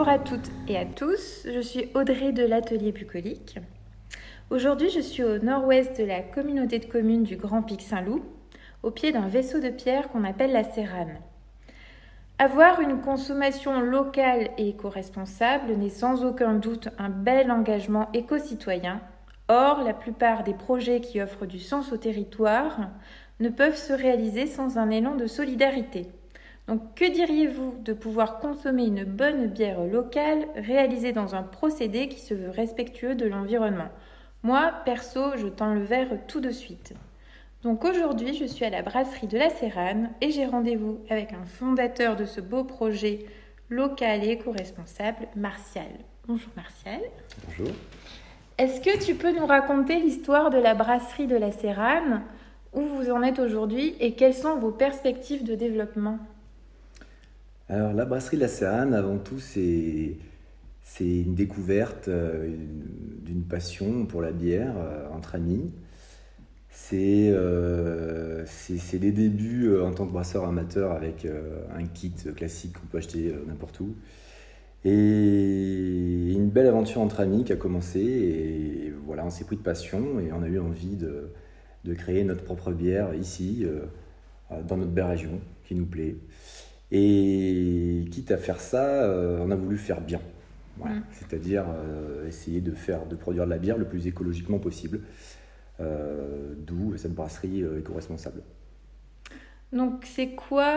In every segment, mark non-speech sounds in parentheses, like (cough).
Bonjour à toutes et à tous, je suis Audrey de l'atelier bucolique. Aujourd'hui, je suis au nord-ouest de la communauté de communes du Grand Pic Saint-Loup, au pied d'un vaisseau de pierre qu'on appelle la Sérane. Avoir une consommation locale et éco-responsable n'est sans aucun doute un bel engagement éco-citoyen. Or, la plupart des projets qui offrent du sens au territoire ne peuvent se réaliser sans un élan de solidarité. Donc que diriez-vous de pouvoir consommer une bonne bière locale réalisée dans un procédé qui se veut respectueux de l'environnement? Moi, perso, je tends le verre tout de suite. Donc aujourd'hui, je suis à la brasserie de la Sérane et j'ai rendez-vous avec un fondateur de ce beau projet local et éco-responsable, Martial. Bonjour Martial. Bonjour. Est-ce que tu peux nous raconter l'histoire de la brasserie de la Sérane Où vous en êtes aujourd'hui et quelles sont vos perspectives de développement? Alors, la brasserie de la Sérane, avant tout, c'est, une découverte euh, d'une passion pour la bière euh, entre amis. Euh, c'est, des débuts en tant que brasseur amateur avec un kit classique qu'on peut acheter n'importe où. Et une belle aventure entre amis qui a commencé. Voilà, on s'est pris de passion et on a eu envie de créer notre propre bière ici, dans notre belle région, qui nous plaît. Et quitte à faire ça, euh, on a voulu faire bien. Mm. C'est-à-dire euh, essayer de, faire, de produire de la bière le plus écologiquement possible. Euh, d'où cette brasserie éco-responsable. Donc c'est quoi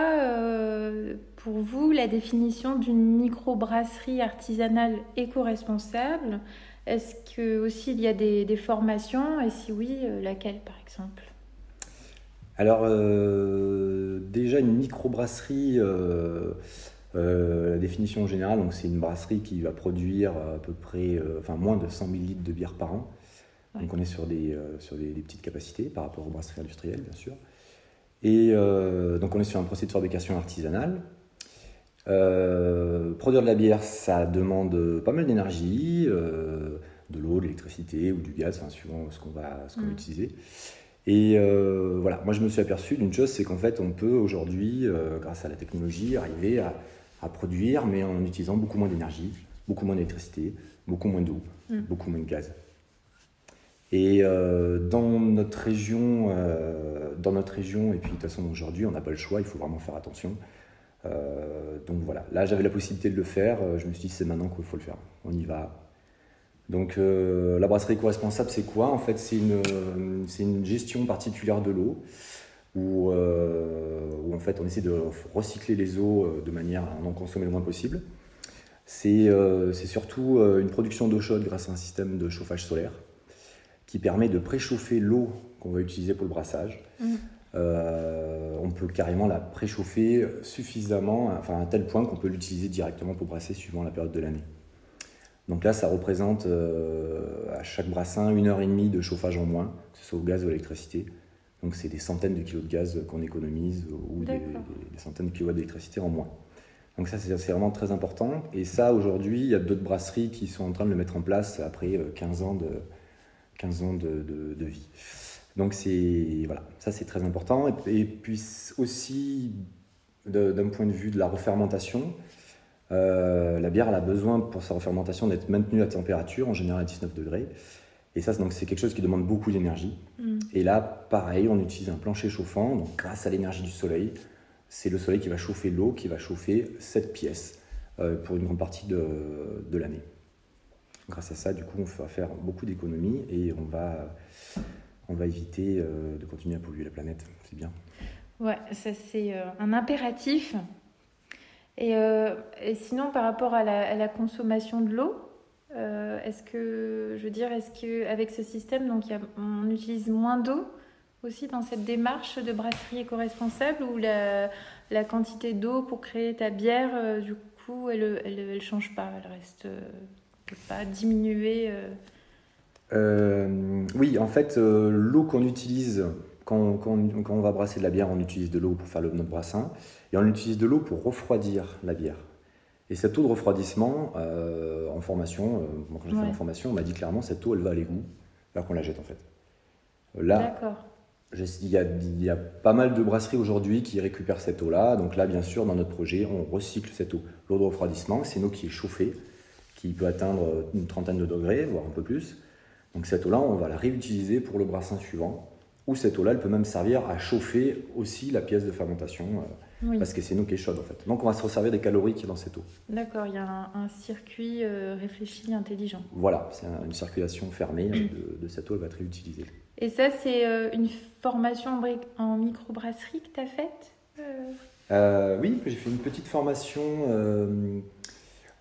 pour vous la définition d'une microbrasserie artisanale éco-responsable? Est-ce que aussi il y a des, des formations? Et si oui, laquelle par exemple? Alors, euh, déjà, une microbrasserie, euh, euh, la définition générale, donc c'est une brasserie qui va produire à peu près, enfin moins de 100 000 litres de bière par an. Donc on est sur, des, sur des, petites capacités par rapport aux brasseries industrielles, bien sûr. Et donc on est sur un procédé de fabrication artisanale. produire de la bière, ça demande pas mal d'énergie, de l'eau, de l'électricité ou du gaz, suivant ce qu'on va, ce qu'on va mm. utiliser. Et euh, voilà, moi je me suis aperçu d'une chose, c'est qu'en fait on peut aujourd'hui, euh, grâce à la technologie, arriver à, produire, mais en utilisant beaucoup moins d'énergie, beaucoup moins d'électricité, beaucoup moins d'eau, mm. beaucoup moins de gaz. Et euh, dans notre région, dans notre région, et puis de toute façon aujourd'hui on n'a pas le choix, il faut vraiment faire attention. donc voilà, là j'avais la possibilité de le faire, je me suis dit c'est maintenant qu'il faut le faire. On y va, donc euh, la brasserie éco-responsable, c'est quoi? En fait, c'est une, une, gestion particulière de l'eau où, euh, où, en fait on essaie de recycler les eaux euh, de manière à en consommer le moins possible. C'est surtout une production d'eau chaude grâce à un système de chauffage solaire qui permet de préchauffer l'eau qu'on va utiliser pour le brassage. Mmh. on peut carrément la préchauffer suffisamment, enfin à tel point qu'on peut l'utiliser directement pour brasser suivant la période de l'année. Donc là, ça représente euh, à chaque brassin une heure et demie de chauffage en moins, que ce soit au gaz ou à l'électricité. Donc c'est des centaines de kilos de gaz qu'on économise ou des, centaines de kilowatts d'électricité en moins. Donc ça, c'est vraiment très important. Et ça, aujourd'hui, il y a d'autres brasseries qui sont en train de le mettre en place après 15 euh, ans de, 15 ans de, de, vie. Donc c'est voilà, ça c'est très important. Et, et puis aussi, d'un point de vue de la refermentation, euh, la bière, elle a besoin pour sa refermentation d'être maintenue à température, en général à 19 degrés. Et ça, c'est quelque chose qui demande beaucoup d'énergie. Mm. Et là, pareil, on utilise un plancher chauffant. Donc, grâce à l'énergie du soleil, c'est le soleil qui va chauffer l'eau, qui va chauffer cette pièce euh, pour une grande partie de, l'année. Grâce à ça, du coup, on va faire beaucoup d'économies et on va, on va éviter euh, de continuer à polluer la planète. C'est bien. Ouais, ça c'est un impératif euh, et, sinon, par rapport à la, consommation de l'eau, euh, est-ce que, je veux dire, est-ce qu'avec ce système, donc, on utilise moins d'eau aussi dans cette démarche de brasserie éco-responsable ou la, la quantité d'eau pour créer ta bière, euh, du coup, elle ne change pas, elle reste pas diminuer Oui, en fait, l'eau qu'on utilise quand, quand, quand, on va brasser de la bière, on utilise de l'eau pour faire le, notre brassin et on utilise de l'eau pour refroidir la bière. Et cette eau de refroidissement, euh, en formation, euh, quand j'ai fait en formation, on m'a dit clairement cette eau, elle va à l'égout, alors qu'on la jette en fait. Là, il y, a, il y, a, pas mal de brasseries aujourd'hui qui récupèrent cette eau-là. Donc là, bien sûr, dans notre projet, on recycle cette eau. L'eau de refroidissement, c'est une eau qui est chauffée, qui peut atteindre une trentaine de degrés, voire un peu plus. Donc cette eau-là, on va la réutiliser pour le brassin suivant. Ou cette eau-là, elle peut même servir à chauffer aussi la pièce de fermentation, euh, parce que c'est eau qui est chaude en fait. Donc on va se resservir des calories qui est dans cette eau. D'accord, il y a un, circuit euh, réfléchi, intelligent. Voilà, c'est une circulation fermée de, cette eau, elle va être réutilisée. Et ça, c'est euh, une formation en microbrasserie que tu as faite Oui, j'ai fait une petite formation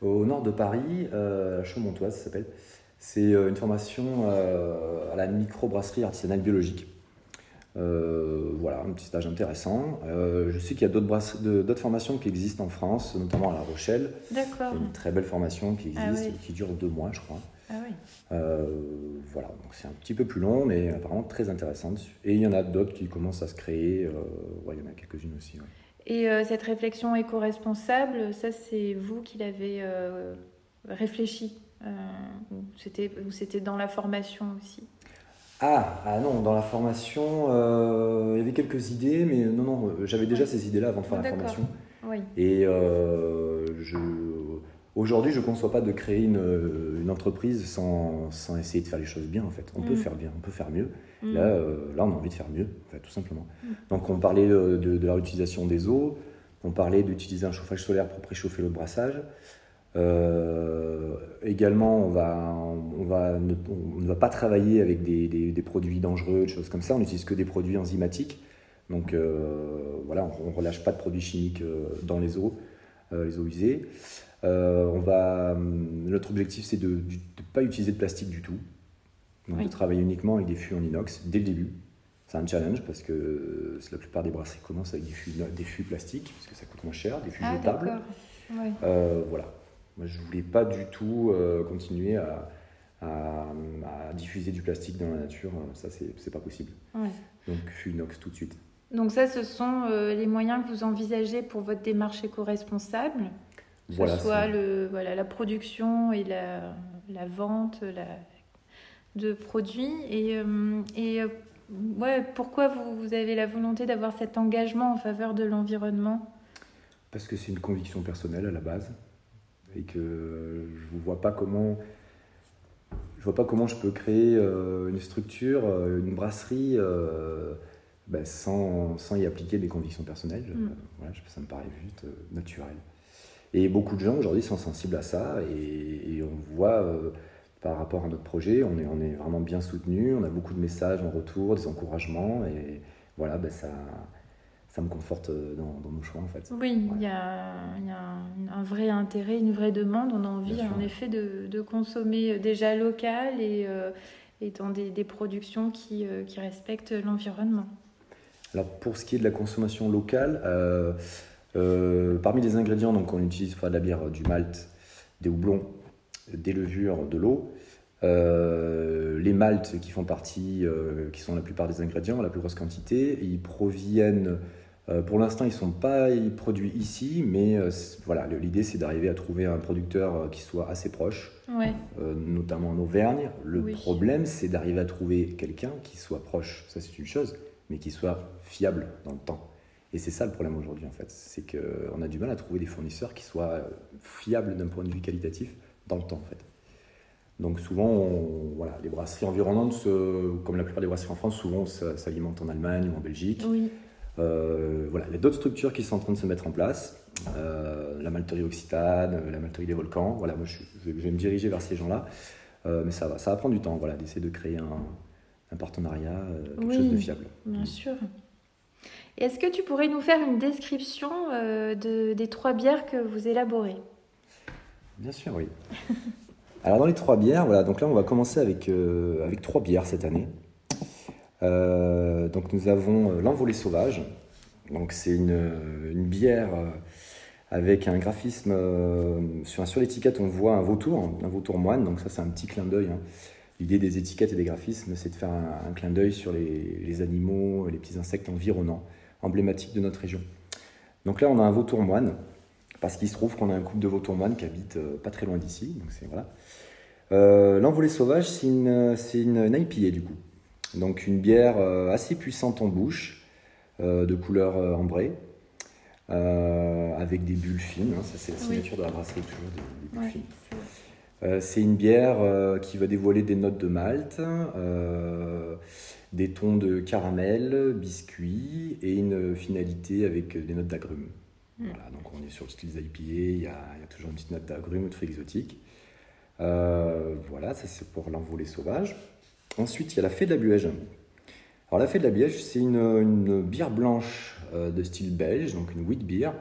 au nord de Paris, à Chaumontoise, ça s'appelle. C'est une formation à la microbrasserie artisanale biologique. Euh, voilà, un petit stage intéressant. Euh, je sais qu'il y a d'autres formations qui existent en France, notamment à La Rochelle. D'accord. Une très belle formation qui ah existe, qui dure deux mois, je crois. Ah oui. Euh, voilà, donc c'est un petit peu plus long, mais apparemment très intéressante. Et il y en a d'autres qui commencent à se créer. il y en a quelques-unes aussi. Et cette réflexion éco-responsable, ça c'est vous qui l'avez réfléchi ou c'était dans la formation aussi? Ah, ah, non, dans la formation, euh, il y avait quelques idées, mais non, non, euh, j'avais déjà ces idées-là avant de faire la formation. Oui. Et euh, aujourd'hui, je ne conçois pas de créer une, entreprise sans, essayer de faire les choses bien, en fait. On peut mm. faire bien, on peut faire mieux. Mm. Là, là, on a envie de faire mieux, tout simplement. Mm. Donc, on parlait de, de, la réutilisation des eaux, on parlait d'utiliser un chauffage solaire pour préchauffer le brassage. Euh, également, on, va, on, va ne, on ne va pas travailler avec des, des, produits dangereux, des choses comme ça. On n'utilise que des produits enzymatiques. Donc euh, voilà, on ne relâche pas de produits chimiques euh, dans les eaux, les eaux usées. on va, notre objectif, c'est de ne pas utiliser de plastique du tout. Donc de travailler uniquement avec des fûts en inox dès le début. C'est un challenge parce que la plupart des brasseries commencent avec des fûts, des fûts plastiques, parce que ça coûte moins cher, des fûts ah, jetables. voilà. Moi, je ne voulais pas du tout euh, continuer à, diffuser du plastique dans la nature. Ça, c'est pas possible. Donc, Funox tout de suite. Donc, ça, ce sont euh, les moyens que vous envisagez pour votre démarche éco-responsable que ce soit le, voilà, la production et la, la vente la, de produits. Et, euh, et ouais, pourquoi vous, vous avez la volonté d'avoir cet engagement en faveur de l'environnement? Parce que c'est une conviction personnelle à la base et que je ne vois pas comment je vois pas comment je peux créer euh, une structure, euh, une brasserie euh, ben, sans, sans, y appliquer des convictions personnelles. Mm. Voilà, ça me paraît juste naturel. Et beaucoup de gens aujourd'hui sont sensibles à ça et, et on voit par rapport à notre projet, on est, on est vraiment bien soutenu, on a beaucoup de messages en retour, des encouragements et voilà, ben, ça, ça me conforte euh, dans, nos choix en fait. Oui, il y, a, un, vrai intérêt, une vraie demande. On a envie en effet de, consommer déjà local et, euh, dans des, productions qui, euh, qui respectent l'environnement. Alors pour ce qui est de la consommation locale, parmi les ingrédients, donc on utilise pour de la bière du malt, des houblons, des levures, de l'eau. les maltes qui font partie, qui sont la plupart des ingrédients, la plus grosse quantité, ils proviennent euh, pour l'instant, ils ne sont pas produits ici, mais euh, voilà, l'idée c'est d'arriver à trouver un producteur euh, qui soit assez proche, notamment en Auvergne. Le problème, c'est d'arriver à trouver quelqu'un qui soit proche, ça c'est une chose, mais qui soit fiable dans le temps. Et c'est ça le problème aujourd'hui en fait, c'est qu'on a du mal à trouver des fournisseurs qui soient fiables d'un point de vue qualitatif dans le temps en fait. Donc souvent, voilà, les brasseries environnantes, comme la plupart des brasseries en France, souvent s'alimentent en Allemagne ou en Belgique. Oui. Euh, voilà, il y a d'autres structures qui sont en train de se mettre en place. Euh, la malterie Occitane, la malterie des volcans. Voilà, moi je, vais me diriger vers ces gens-là. Euh, mais ça va, ça va prendre du temps, voilà, d'essayer de créer un, partenariat, quelque chose de fiable. Bien sûr. Est-ce que tu pourrais nous faire une description de, des trois bières que vous élaborez? Bien sûr, oui. (laughs) Alors dans les trois bières, voilà, donc là on va commencer avec, avec trois bières cette année. Euh, donc nous avons euh, l'envolée sauvage. Donc c'est une, bière euh, avec un graphisme sur, l'étiquette on voit un vautour, un vautour moine. Donc ça c'est un petit clin d'œil. Hein. L'idée des étiquettes et des graphismes, c'est de faire un, clin d'œil sur les, animaux, les petits insectes environnants, emblématiques de notre région. Donc là, on a un vautour moine, parce qu'il se trouve qu'on a un couple de vautours moines qui habitent pas très loin d'ici. Donc c'est voilà. L'envolée sauvage, c'est une, une, une IPA du coup. Donc une bière assez puissante en bouche, de couleur ambrée. avec des bulles fines, hein. ça c'est la signature de la brasserie toujours, des, bulles fines. c'est une bière qui va dévoiler des notes de malt, des tons de caramel, biscuit et une finalité avec des notes d'agrumes. Mm. Voilà, donc on est sur le style IPA, il y, a, toujours une petite note d'agrumes ou de fruits exotiques. Euh, voilà, ça c'est pour l'envolée sauvage. Ensuite, il y a la fée de la Buège. Alors la fée de la Buège, c'est une, bière blanche euh, de style belge, donc une wheat beer,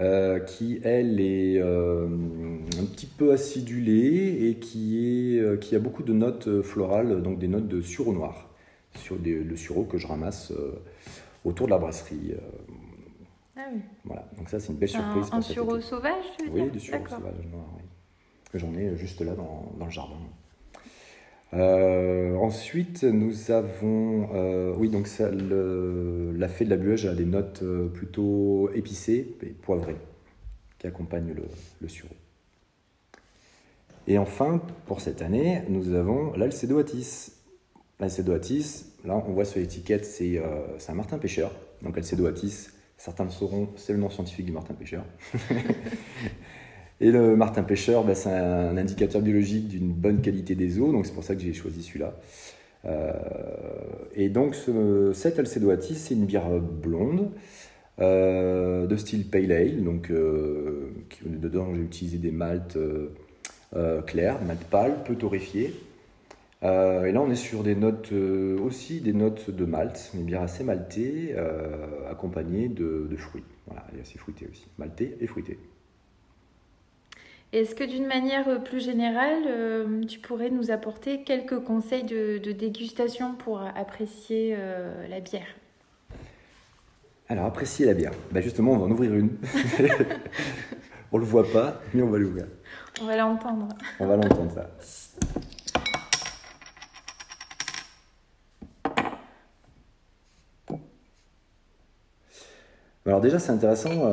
euh, qui elle est un petit peu acidulée et qui, est, qui a beaucoup de notes florales, donc des notes de sureau noir, sur le sureau que je ramasse autour de la brasserie. Ah oui. Voilà, donc ça c'est une belle surprise. Un, un sureau sauvage, tu veux Oui, du sureau sauvage noir, oui. J'en ai juste là dans, dans le jardin. Euh, ensuite, nous avons, euh, oui, donc ça, la fée de la buège a des notes euh, plutôt épicées et poivrées qui accompagnent le, le sureau. Et enfin, pour cette année, nous avons l'Alcedo Atis. L'Alcedo Atis, là, on voit sur l'étiquette, c'est un martin pêcheur. Donc Alcedo Atis, certains le sauront, c'est le nom scientifique du martin pêcheur. (laughs) Et le martin pêcheur, bah, c'est un indicateur biologique d'une bonne qualité des eaux, donc c'est pour ça que j'ai choisi celui-là. Euh, et donc ce, cet Alcedoati, c'est une bière blonde euh, de style pale ale, donc euh, dedans j'ai utilisé des maltes clairs, des maltes pâles, peu torréfiées. et là on est sur des notes aussi des notes de malt, une bière assez maltée, accompagnée de, fruits. Voilà, et assez fruitée aussi, maltée et fruitée. Est-ce que d'une manière euh, plus générale, euh, tu pourrais nous apporter quelques conseils de, dégustation pour apprécier euh, la bière? Alors, apprécier la bière. Bah justement, on va en ouvrir une. (laughs) on le voit pas, mais on va l'ouvrir. On va l'entendre. On va l'entendre, ça. Alors déjà, c'est intéressant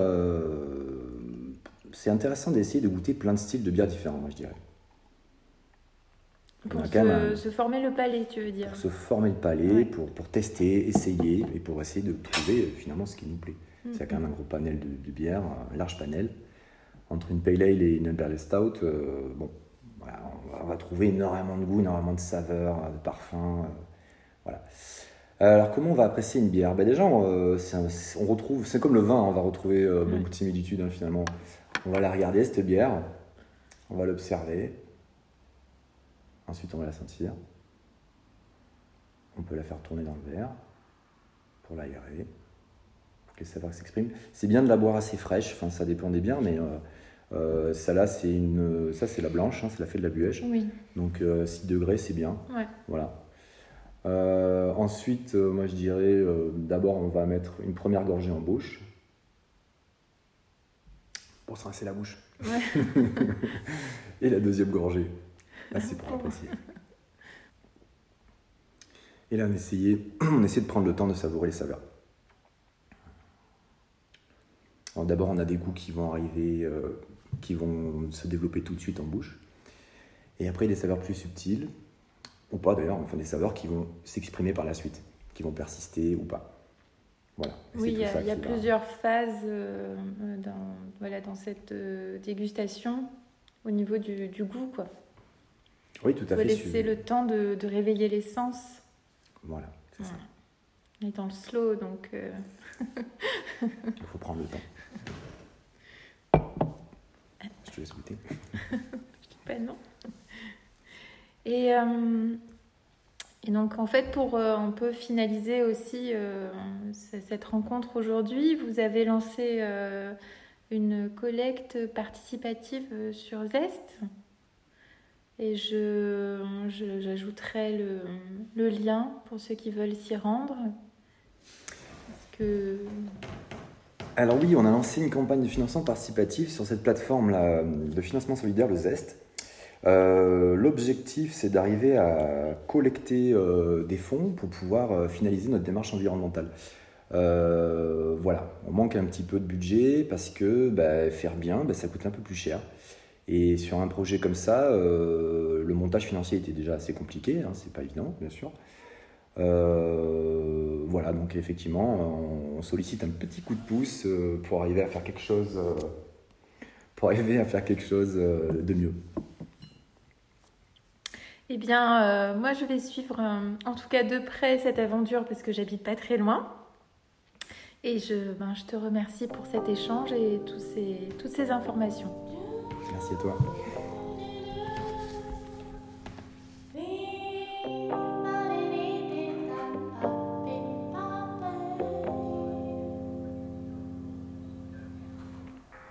c'est intéressant d'essayer de goûter plein de styles de bières différents, moi je dirais. Pour se, former le palais, tu veux dire Pour se former le palais, pour, pour, tester, essayer, et pour essayer de trouver euh, finalement ce qui nous plaît. C'est mm-hmm. quand même un gros panel de, bières, un large panel. Entre une Pale Ale et une Imperial Stout, euh, bon, on, va, trouver énormément de goût, énormément de saveurs, de parfums. Euh, voilà. Alors comment on va apprécier une bière? Ben Déjà, on, retrouve, c'est comme le vin, on va retrouver beaucoup de similitudes hein, finalement on va la regarder, cette bière. On va l'observer. Ensuite, on va la sentir. On peut la faire tourner dans le verre pour l'aérer, pour que les saveurs s'expriment. C'est bien de la boire assez fraîche, enfin ça dépend des bières, mais euh, euh, ça là c'est une, ça c'est la blanche, hein, c'est la fée de la. Oui. Donc 6 euh, degrés c'est bien. Ouais. Voilà. ensuite, moi je dirais, d'abord on va mettre une première gorgée en bouche pour se rincer la bouche. (laughs) et la deuxième gorgée. Là, c'est pour apprécier. Et là, on essaie, (clears throat) on essaie de prendre le temps de savourer les saveurs. D'abord, on a des goûts qui vont arriver, euh, qui vont se développer tout de suite en bouche. Et après, des saveurs plus subtiles, ou pas d'ailleurs, enfin des saveurs qui vont s'exprimer par la suite, qui vont persister ou pas oui, il y a, plusieurs phases euh, dans, voilà, dans cette euh, dégustation au niveau du, goût. Quoi. Oui, tout à fait. Il faut laisser le temps de, réveiller les sens. Voilà, c'est ça. On est dans le slow, donc... Euh, (laughs) il faut prendre le temps. Je te laisse goûter. pas (laughs) non. Et... Et donc en fait, pour euh, un peu finaliser aussi euh, cette rencontre aujourd'hui, vous avez lancé euh, une collecte participative sur Zest. Et je, j'ajouterai le, lien pour ceux qui veulent s'y rendre. Alors oui, on a lancé une campagne de financement participatif sur cette plateforme-là de financement solidaire, le Zest. Euh, l'objectif, c'est d'arriver à collecter euh, des fonds pour pouvoir euh, finaliser notre démarche environnementale. voilà, on manque un petit peu de budget parce que bah, faire bien, bah, ça coûte un peu plus cher. Et sur un projet comme ça, le montage financier était déjà assez compliqué, hein, c'est pas évident, bien sûr. voilà, donc effectivement, on sollicite un petit coup de pouce pour arriver à faire quelque chose, pour arriver à faire quelque chose de mieux. Eh bien, moi, je vais suivre en tout cas de près cette aventure parce que j'habite pas très loin. Et je, ben, te remercie pour cet échange et toutes ces informations. Merci à toi.